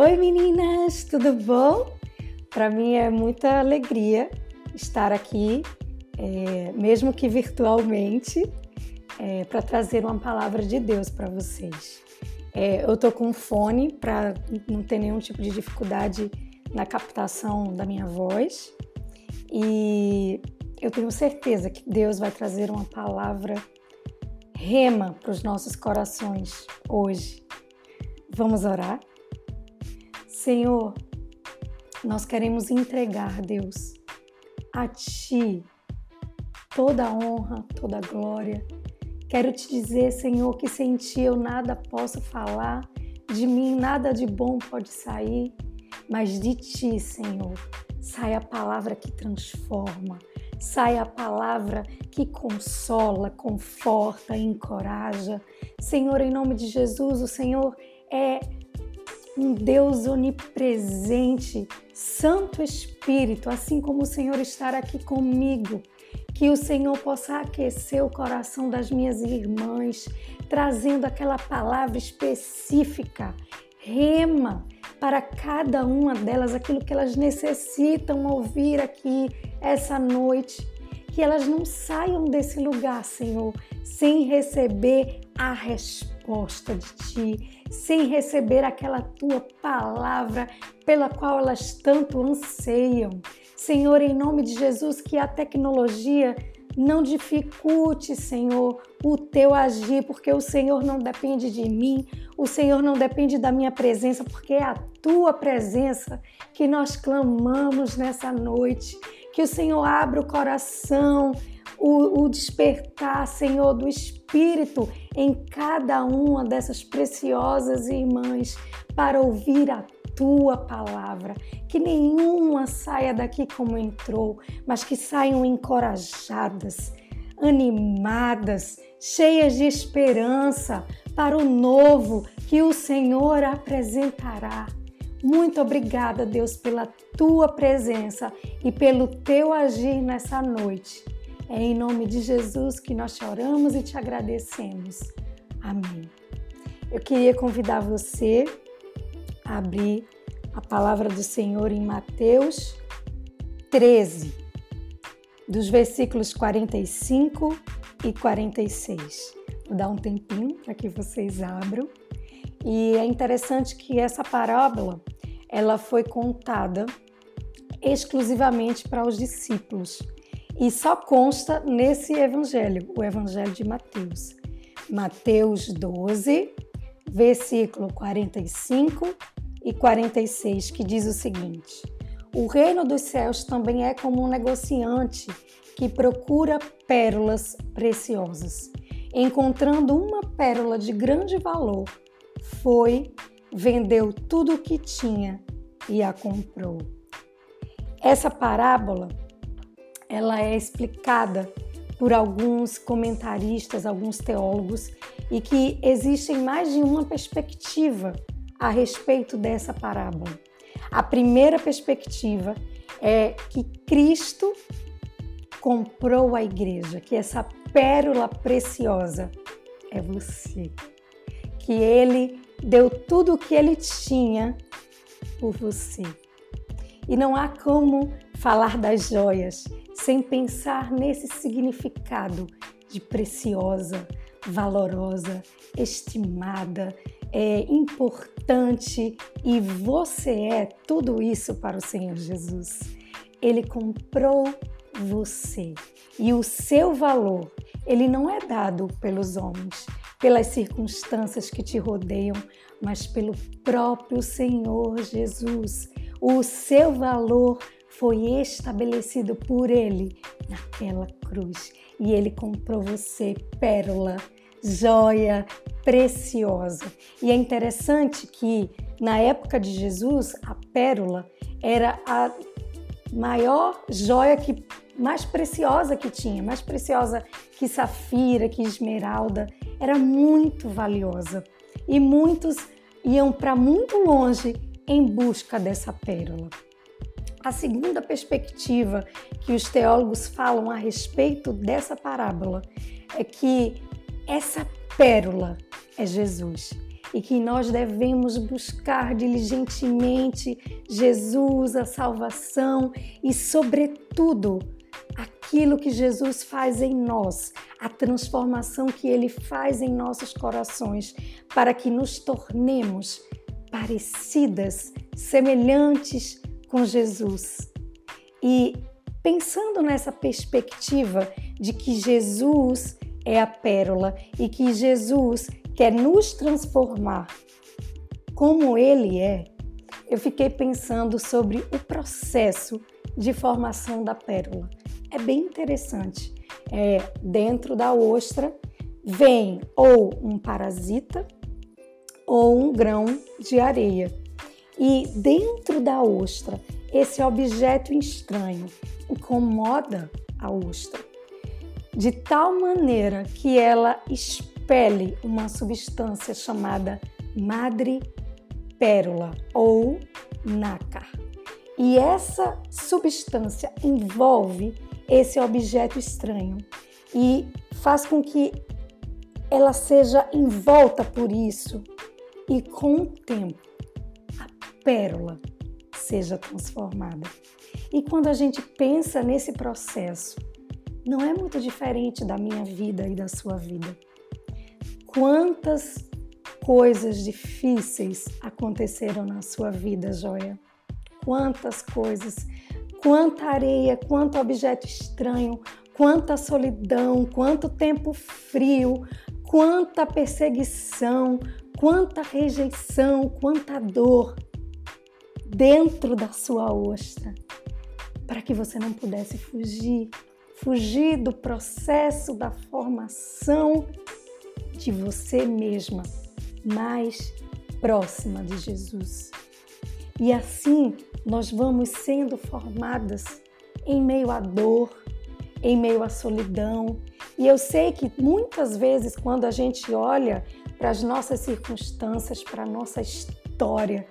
Oi meninas, tudo bom? Para mim é muita alegria estar aqui, é, mesmo que virtualmente, é, para trazer uma palavra de Deus para vocês. É, eu tô com fone para não ter nenhum tipo de dificuldade na captação da minha voz e eu tenho certeza que Deus vai trazer uma palavra rema para os nossos corações hoje. Vamos orar? Senhor, nós queremos entregar, Deus, a Ti toda a honra, toda a glória. Quero te dizer, Senhor, que sem Ti eu nada posso falar, de mim nada de bom pode sair, mas de Ti, Senhor, sai a palavra que transforma, sai a palavra que consola, conforta, encoraja. Senhor, em nome de Jesus, o Senhor é um Deus onipresente, Santo Espírito, assim como o Senhor estar aqui comigo, que o Senhor possa aquecer o coração das minhas irmãs, trazendo aquela palavra específica, rema para cada uma delas aquilo que elas necessitam ouvir aqui essa noite. Que elas não saiam desse lugar, Senhor, sem receber a resposta de Ti, sem receber aquela tua palavra pela qual elas tanto anseiam. Senhor, em nome de Jesus, que a tecnologia não dificulte, Senhor, o teu agir, porque o Senhor não depende de mim, o Senhor não depende da minha presença, porque é a tua presença que nós clamamos nessa noite. Que o Senhor abra o coração, o, o despertar, Senhor, do Espírito em cada uma dessas preciosas irmãs para ouvir a tua palavra, que nenhuma saia daqui como entrou, mas que saiam encorajadas, animadas, cheias de esperança para o novo que o Senhor apresentará. Muito obrigada, Deus, pela tua presença e pelo teu agir nessa noite. É em nome de Jesus que nós choramos e te agradecemos. Amém. Eu queria convidar você a abrir a palavra do Senhor em Mateus 13, dos versículos 45 e 46. Vou dar um tempinho para que vocês abram. E é interessante que essa parábola ela foi contada exclusivamente para os discípulos e só consta nesse evangelho, o evangelho de Mateus. Mateus 12, versículo 45 e 46, que diz o seguinte: O reino dos céus também é como um negociante que procura pérolas preciosas. Encontrando uma pérola de grande valor, foi, vendeu tudo o que tinha e a comprou. Essa parábola ela é explicada por alguns comentaristas, alguns teólogos, e que existem mais de uma perspectiva a respeito dessa parábola. A primeira perspectiva é que Cristo comprou a igreja, que essa pérola preciosa é você, que ele deu tudo o que ele tinha por você. E não há como falar das joias sem pensar nesse significado de preciosa, valorosa, estimada, é importante e você é tudo isso para o Senhor Jesus. Ele comprou você e o seu valor, ele não é dado pelos homens, pelas circunstâncias que te rodeiam, mas pelo próprio Senhor Jesus. O seu valor foi estabelecido por Ele naquela cruz e Ele comprou você pérola, joia preciosa. E é interessante que na época de Jesus a pérola era a maior joia que mais preciosa que tinha, mais preciosa que safira, que esmeralda, era muito valiosa. E muitos iam para muito longe em busca dessa pérola. A segunda perspectiva que os teólogos falam a respeito dessa parábola é que essa pérola é Jesus. e que nós devemos buscar diligentemente Jesus, a salvação e, sobretudo, aquilo que Jesus faz em nós, a transformação que ele faz em nossos corações, para que nos tornemos parecidas, semelhantes com Jesus. E pensando nessa perspectiva de que Jesus é a pérola e que Jesus quer nos transformar como ele é, eu fiquei pensando sobre o processo de formação da pérola. É bem interessante. É, dentro da ostra vem ou um parasita ou um grão de areia. E dentro da ostra, esse objeto estranho incomoda a ostra de tal maneira que ela expele uma substância chamada madrepérola ou nácar. E essa substância envolve esse objeto estranho e faz com que ela seja envolta por isso e com o tempo a pérola seja transformada. E quando a gente pensa nesse processo, não é muito diferente da minha vida e da sua vida. Quantas coisas difíceis aconteceram na sua vida, joia? Quantas coisas, quanta areia, quanto objeto estranho, quanta solidão, quanto tempo frio, quanta perseguição, quanta rejeição, quanta dor dentro da sua ostra, para que você não pudesse fugir fugir do processo da formação de você mesma mais próxima de Jesus. E assim nós vamos sendo formadas em meio à dor, em meio à solidão. E eu sei que muitas vezes, quando a gente olha para as nossas circunstâncias, para a nossa história,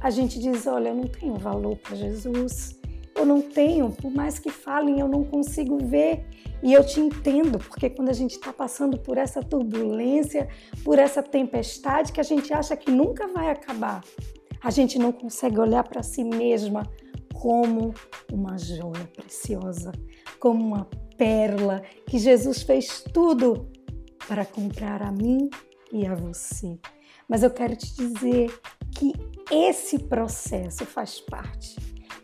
a gente diz: olha, eu não tenho valor para Jesus, eu não tenho, por mais que falem, eu não consigo ver. E eu te entendo, porque quando a gente está passando por essa turbulência, por essa tempestade que a gente acha que nunca vai acabar, a gente não consegue olhar para si mesma como uma joia preciosa, como uma pérola que Jesus fez tudo para comprar a mim e a você. Mas eu quero te dizer que esse processo faz parte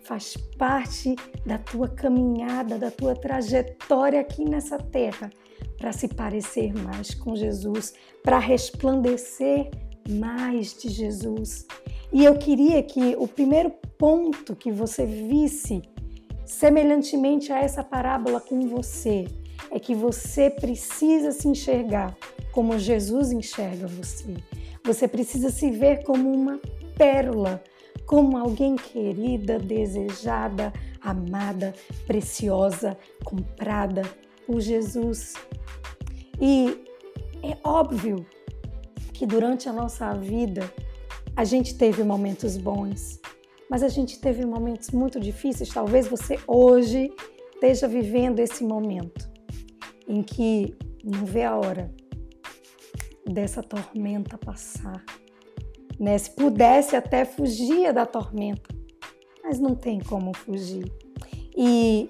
faz parte da tua caminhada, da tua trajetória aqui nessa terra, para se parecer mais com Jesus, para resplandecer mais de Jesus. E eu queria que o primeiro ponto que você visse, semelhantemente a essa parábola com você, é que você precisa se enxergar como Jesus enxerga você. Você precisa se ver como uma pérola como alguém querida, desejada, amada, preciosa, comprada por Jesus. E é óbvio que durante a nossa vida a gente teve momentos bons, mas a gente teve momentos muito difíceis. Talvez você hoje esteja vivendo esse momento em que não vê a hora dessa tormenta passar né? Se pudesse até fugia da tormenta, mas não tem como fugir. E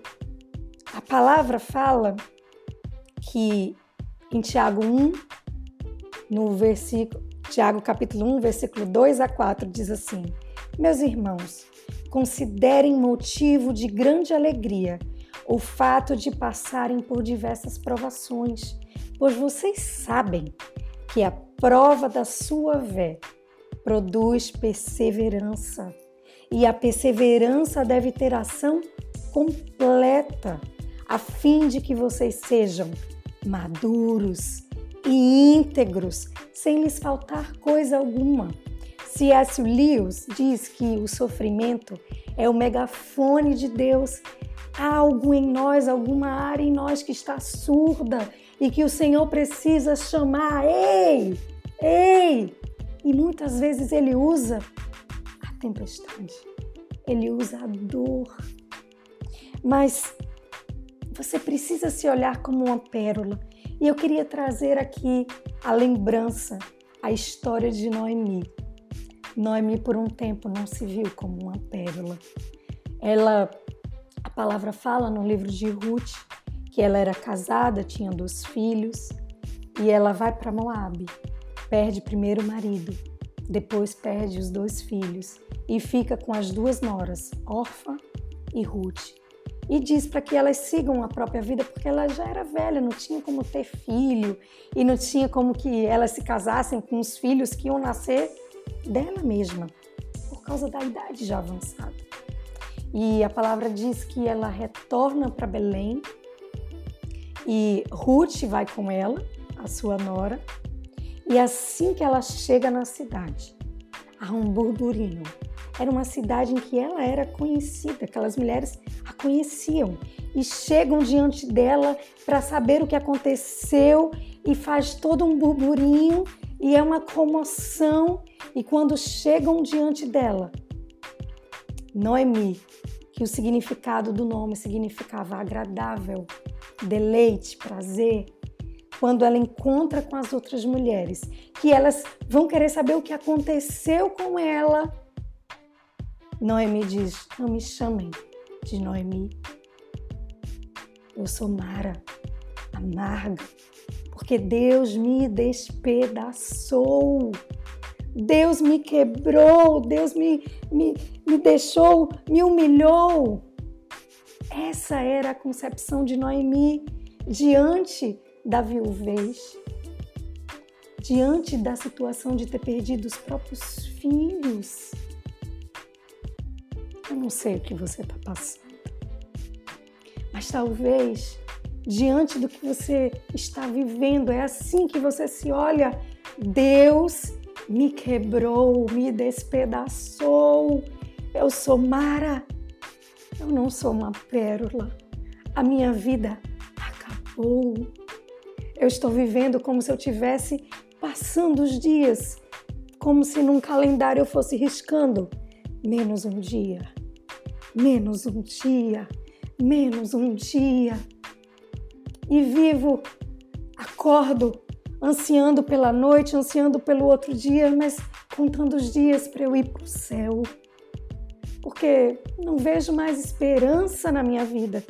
a palavra fala que em Tiago 1, no versículo Tiago capítulo 1, versículo 2 a 4 diz assim: Meus irmãos, considerem motivo de grande alegria o fato de passarem por diversas provações, pois vocês sabem que a prova da sua fé produz perseverança. E a perseverança deve ter ação completa, a fim de que vocês sejam maduros e íntegros, sem lhes faltar coisa alguma. C.S. Lewis diz que o sofrimento é o megafone de Deus. Há algo em nós, alguma área em nós que está surda e que o Senhor precisa chamar. Ei, ei, e muitas vezes ele usa a tempestade, ele usa a dor. Mas você precisa se olhar como uma pérola. E eu queria trazer aqui a lembrança a história de Noemi. Noemi, por um tempo, não se viu como uma pérola. Ela, a palavra fala no livro de Ruth que ela era casada, tinha dois filhos, e ela vai para Moabe, perde primeiro o marido, depois perde os dois filhos e fica com as duas noras, Orfa e Ruth. E diz para que elas sigam a própria vida, porque ela já era velha, não tinha como ter filho e não tinha como que elas se casassem com os filhos que iam nascer dela mesma, por causa da idade já avançada. E a palavra diz que ela retorna para Belém e Ruth vai com ela, a sua nora, e assim que ela chega na cidade, há um burburinho. Era uma cidade em que ela era conhecida, aquelas mulheres a conheciam e chegam diante dela para saber o que aconteceu e faz todo um burburinho e é uma comoção. E quando chegam diante dela, Noemi, que o significado do nome significava agradável, deleite, prazer, quando ela encontra com as outras mulheres, que elas vão querer saber o que aconteceu com ela. Noemi diz: Não me chamem de Noemi. Eu sou Mara, amarga, porque Deus me despedaçou. Deus me quebrou, Deus me, me, me deixou, me humilhou. Essa era a concepção de Noemi diante da viuvez, diante da situação de ter perdido os próprios filhos. Eu não sei o que você está passando, mas talvez diante do que você está vivendo, é assim que você se olha. Deus me quebrou, me despedaçou. Eu sou Mara, eu não sou uma pérola. A minha vida acabou. Eu estou vivendo como se eu tivesse passando os dias, como se num calendário eu fosse riscando menos um dia, menos um dia, menos um dia. E vivo, acordo, ansiando pela noite, ansiando pelo outro dia, mas contando os dias para eu ir para o céu. Porque não vejo mais esperança na minha vida.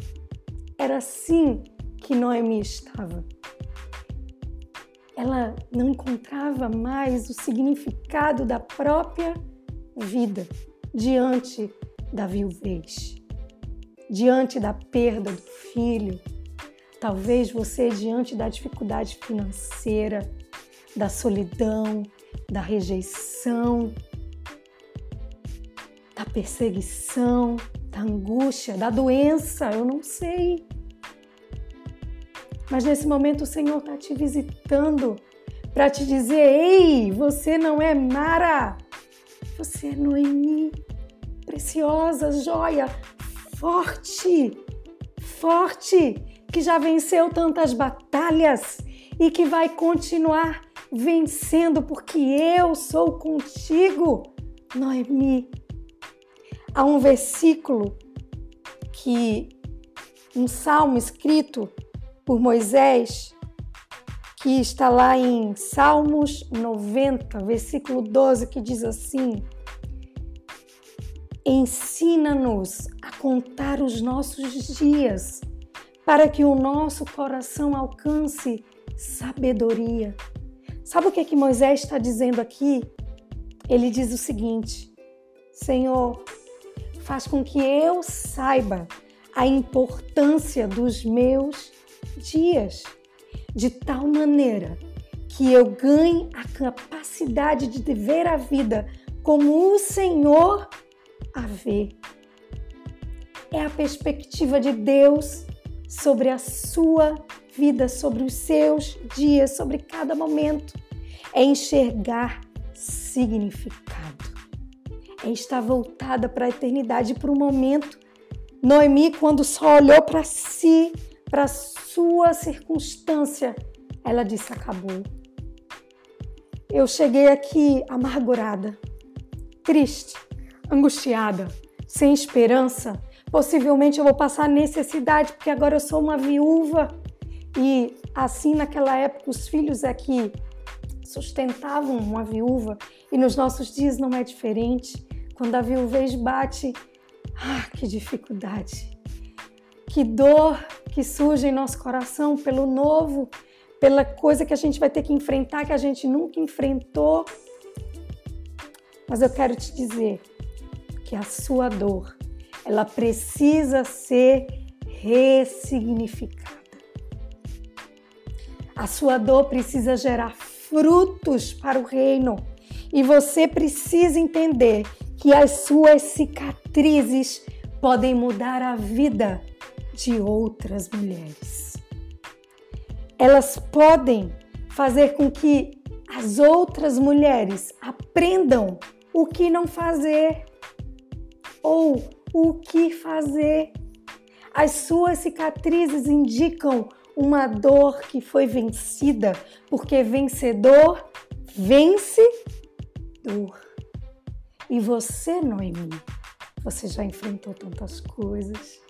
Era assim que Noemi estava ela não encontrava mais o significado da própria vida diante da viuvez, diante da perda do filho. Talvez você, diante da dificuldade financeira, da solidão, da rejeição, da perseguição, da angústia, da doença, eu não sei. Mas nesse momento o Senhor está te visitando para te dizer: ei, você não é Mara, você é Noemi, preciosa, joia, forte, forte, que já venceu tantas batalhas e que vai continuar vencendo, porque eu sou contigo, Noemi. Há um versículo que, um salmo escrito por Moisés, que está lá em Salmos 90, versículo 12, que diz assim: Ensina-nos a contar os nossos dias, para que o nosso coração alcance sabedoria. Sabe o que é que Moisés está dizendo aqui? Ele diz o seguinte: Senhor, faz com que eu saiba a importância dos meus dias, de tal maneira que eu ganhe a capacidade de ver a vida como o Senhor a vê. É a perspectiva de Deus sobre a sua vida, sobre os seus dias, sobre cada momento. É enxergar significado. É estar voltada para a eternidade, para o momento. Noemi, quando só olhou para si, para sua circunstância, ela disse: acabou. Eu cheguei aqui amargurada, triste, angustiada, sem esperança. Possivelmente eu vou passar necessidade porque agora eu sou uma viúva. E assim, naquela época, os filhos é que sustentavam uma viúva e nos nossos dias não é diferente. Quando a viuvez bate, ah, que dificuldade, que dor que surge em nosso coração pelo novo, pela coisa que a gente vai ter que enfrentar que a gente nunca enfrentou. Mas eu quero te dizer que a sua dor, ela precisa ser ressignificada. A sua dor precisa gerar frutos para o reino. E você precisa entender que as suas cicatrizes podem mudar a vida de outras mulheres. Elas podem fazer com que as outras mulheres aprendam o que não fazer ou o que fazer. As suas cicatrizes indicam uma dor que foi vencida, porque vencedor vence dor. E você, Noemi, você já enfrentou tantas coisas,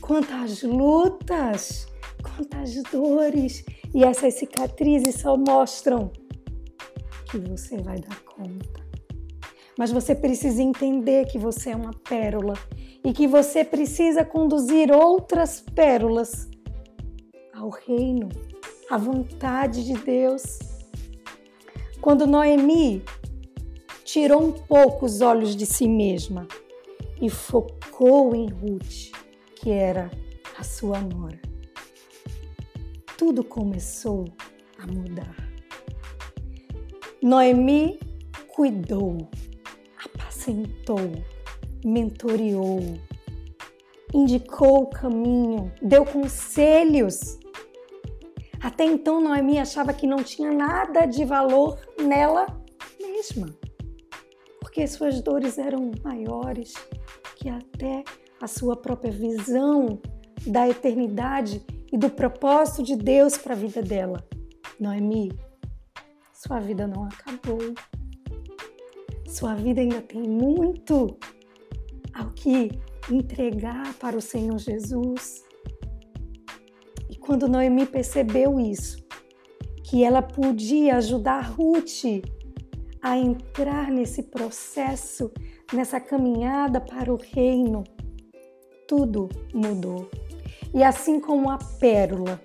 quantas lutas, quantas dores, e essas cicatrizes só mostram que você vai dar conta. Mas você precisa entender que você é uma pérola e que você precisa conduzir outras pérolas ao reino, à vontade de Deus. Quando Noemi tirou um pouco os olhos de si mesma e focou em Ruth, que era a sua nora, tudo começou a mudar. Noemi cuidou, apacentou, mentoreou, indicou o caminho, deu conselhos até então, Noemi achava que não tinha nada de valor nela mesma, porque suas dores eram maiores que até a sua própria visão da eternidade e do propósito de Deus para a vida dela. Noemi, sua vida não acabou. Sua vida ainda tem muito ao que entregar para o Senhor Jesus. Quando Noemi percebeu isso, que ela podia ajudar Ruth a entrar nesse processo, nessa caminhada para o reino, tudo mudou. E assim como a pérola,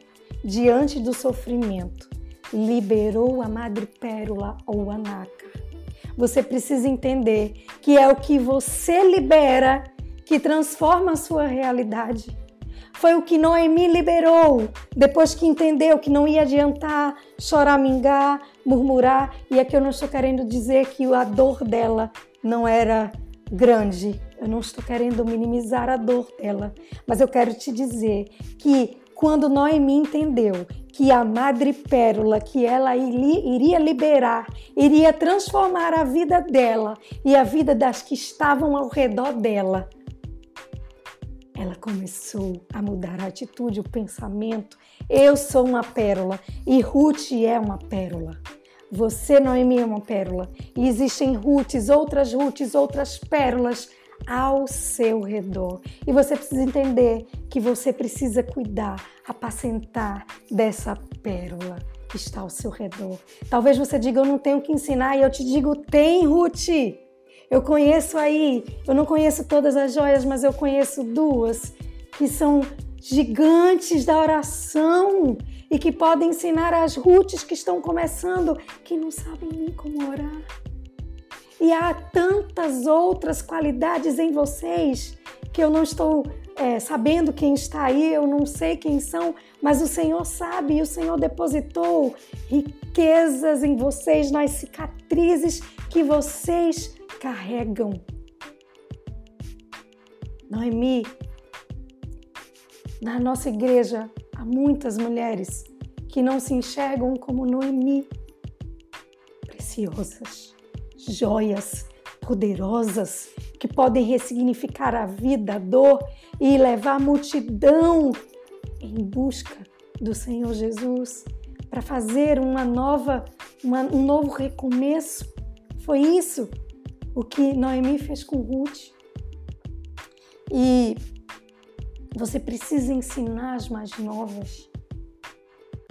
diante do sofrimento, liberou a madrepérola ou a você precisa entender que é o que você libera que transforma a sua realidade. Foi o que Noemi liberou depois que entendeu que não ia adiantar choramingar, murmurar. E aqui eu não estou querendo dizer que a dor dela não era grande. Eu não estou querendo minimizar a dor dela, mas eu quero te dizer que quando Noemi entendeu que a madre pérola que ela iria liberar, iria transformar a vida dela e a vida das que estavam ao redor dela, ela começou a mudar a atitude, o pensamento. Eu sou uma pérola e Ruth é uma pérola. Você, Noemi, é uma pérola. E existem Ruths, outras Ruths, outras pérolas ao seu redor. E você precisa entender que você precisa cuidar, apacentar dessa pérola que está ao seu redor. Talvez você diga, eu não tenho que ensinar, e eu te digo, tem, Ruth. Eu conheço aí, eu não conheço todas as joias, mas eu conheço duas que são gigantes da oração e que podem ensinar as Ruths que estão começando, que não sabem nem como orar. E há tantas outras qualidades em vocês que eu não estou é, sabendo quem está aí, eu não sei quem são, mas o Senhor sabe e o Senhor depositou riquezas em vocês, nas cicatrizes que vocês carregam. Noemi, na nossa igreja há muitas mulheres que não se enxergam como Noemi, preciosas, joias poderosas que podem ressignificar a vida, a dor e levar a multidão em busca do Senhor Jesus para fazer uma nova, uma, um novo recomeço. Foi isso o que Noemi fez com Ruth. E você precisa ensinar as mais novas,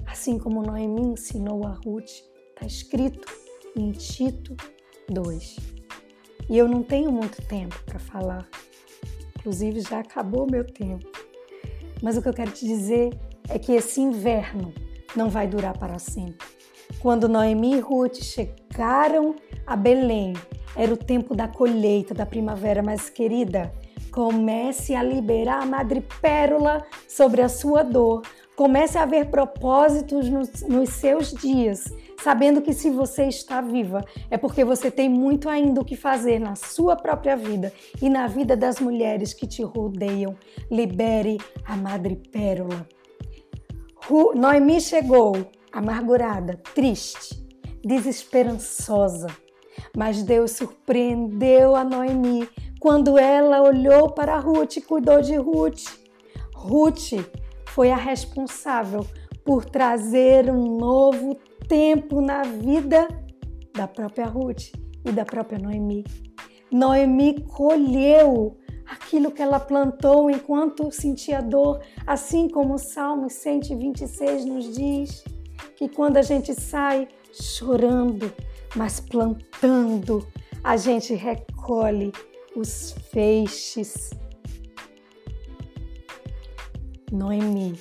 assim como Noemi ensinou a Ruth, Está escrito em Tito 2. E eu não tenho muito tempo para falar. Inclusive, já acabou meu tempo. Mas o que eu quero te dizer é que esse inverno não vai durar para sempre. Quando Noemi e Ruth chegaram a Belém, era o tempo da colheita, da primavera, mas querida, comece a liberar a madrepérola sobre a sua dor. Comece a ver propósitos nos, nos seus dias, sabendo que se você está viva, é porque você tem muito ainda o que fazer na sua própria vida e na vida das mulheres que te rodeiam. Libere a madrepérola. Noemi chegou amargurada, triste, desesperançosa. Mas Deus surpreendeu a Noemi quando ela olhou para Ruth e cuidou de Ruth. Ruth foi a responsável por trazer um novo tempo na vida da própria Ruth e da própria Noemi. Noemi colheu aquilo que ela plantou enquanto sentia dor, assim como o Salmo 126 nos diz que quando a gente sai chorando, mas plantando, a gente recolhe os feixes. Noemi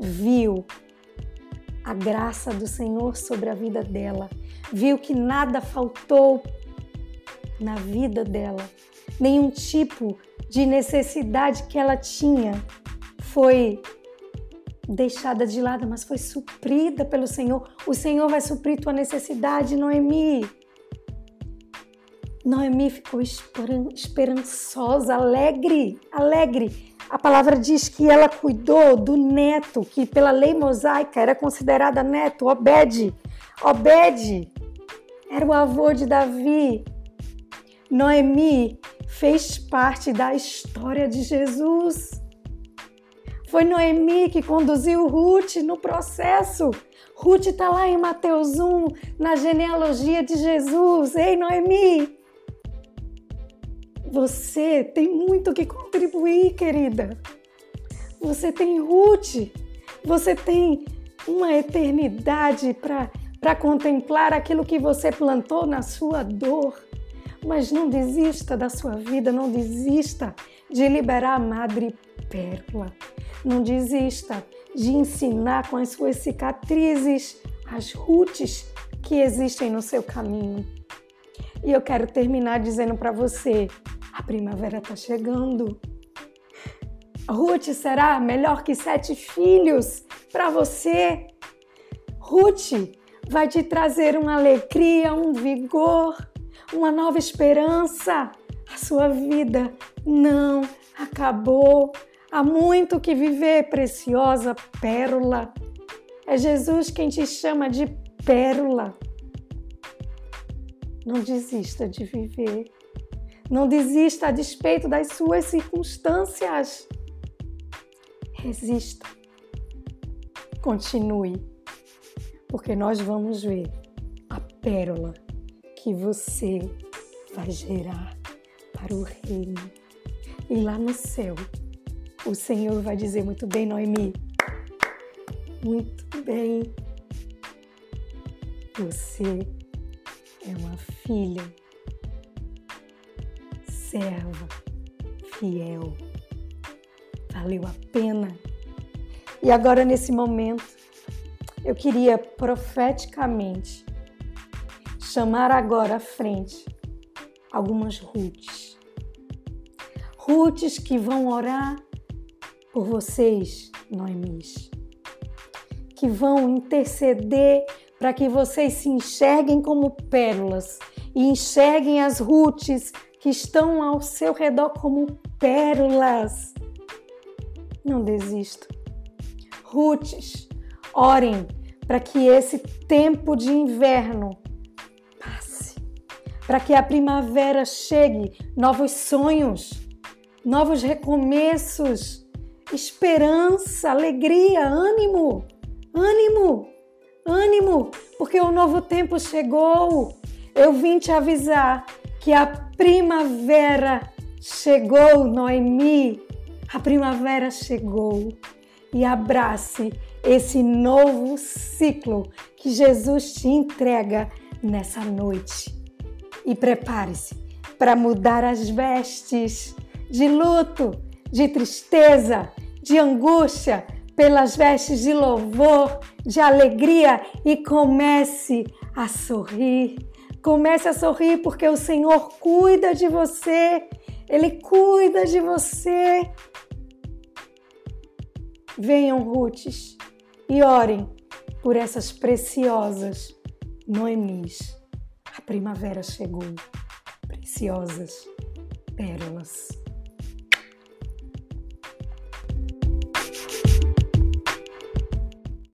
viu a graça do Senhor sobre a vida dela, viu que nada faltou na vida dela, nenhum tipo de necessidade que ela tinha foi deixada de lado, mas foi suprida pelo Senhor. O Senhor vai suprir tua necessidade, Noemi. Noemi ficou esperançosa, alegre, alegre. A palavra diz que ela cuidou do neto, que pela lei mosaica era considerada neto, Obed. Obed era o avô de Davi. Noemi fez parte da história de Jesus. Foi Noemi que conduziu Ruth no processo. Ruth está lá em Mateus 1, na genealogia de Jesus. Ei, Noemi! Você tem muito que contribuir, querida. Você tem Ruth. Você tem uma eternidade para contemplar aquilo que você plantou na sua dor. Mas não desista da sua vida, não desista de liberar a madre pérola. Não desista de ensinar com as suas cicatrizes as rutes que existem no seu caminho. E eu quero terminar dizendo para você: a primavera está chegando. Ruth será melhor que sete filhos para você. Ruth vai te trazer uma alegria, um vigor, uma nova esperança. A sua vida não acabou. Há muito que viver, preciosa pérola. É Jesus quem te chama de pérola. Não desista de viver. Não desista a despeito das suas circunstâncias. Resista. Continue. Porque nós vamos ver a pérola que você vai gerar para o reino. E lá no céu, o Senhor vai dizer muito bem, Noemi. Muito bem. Você é uma filha, serva, fiel. Valeu a pena. E agora, nesse momento, eu queria profeticamente chamar agora à frente algumas Ruths. Ruths que vão orar por vocês, Noemis, que vão interceder para que vocês se enxerguem como pérolas e enxerguem as rutes que estão ao seu redor como pérolas. Não desista. Rutes, orem para que esse tempo de inverno passe, para que a primavera chegue, novos sonhos, novos recomeços esperança, alegria, ânimo, ânimo, ânimo, porque o novo tempo chegou. Eu vim te avisar que a primavera chegou, Noemi. A primavera chegou. E abrace esse novo ciclo que Jesus te entrega nessa noite. E prepare-se para mudar as vestes de luto, de tristeza, de angústia, pelas vestes de louvor, de alegria e comece a sorrir. Comece a sorrir porque o Senhor cuida de você, Ele cuida de você. Venham, Rutes, e orem por essas preciosas Noemis. A primavera chegou, preciosas pérolas.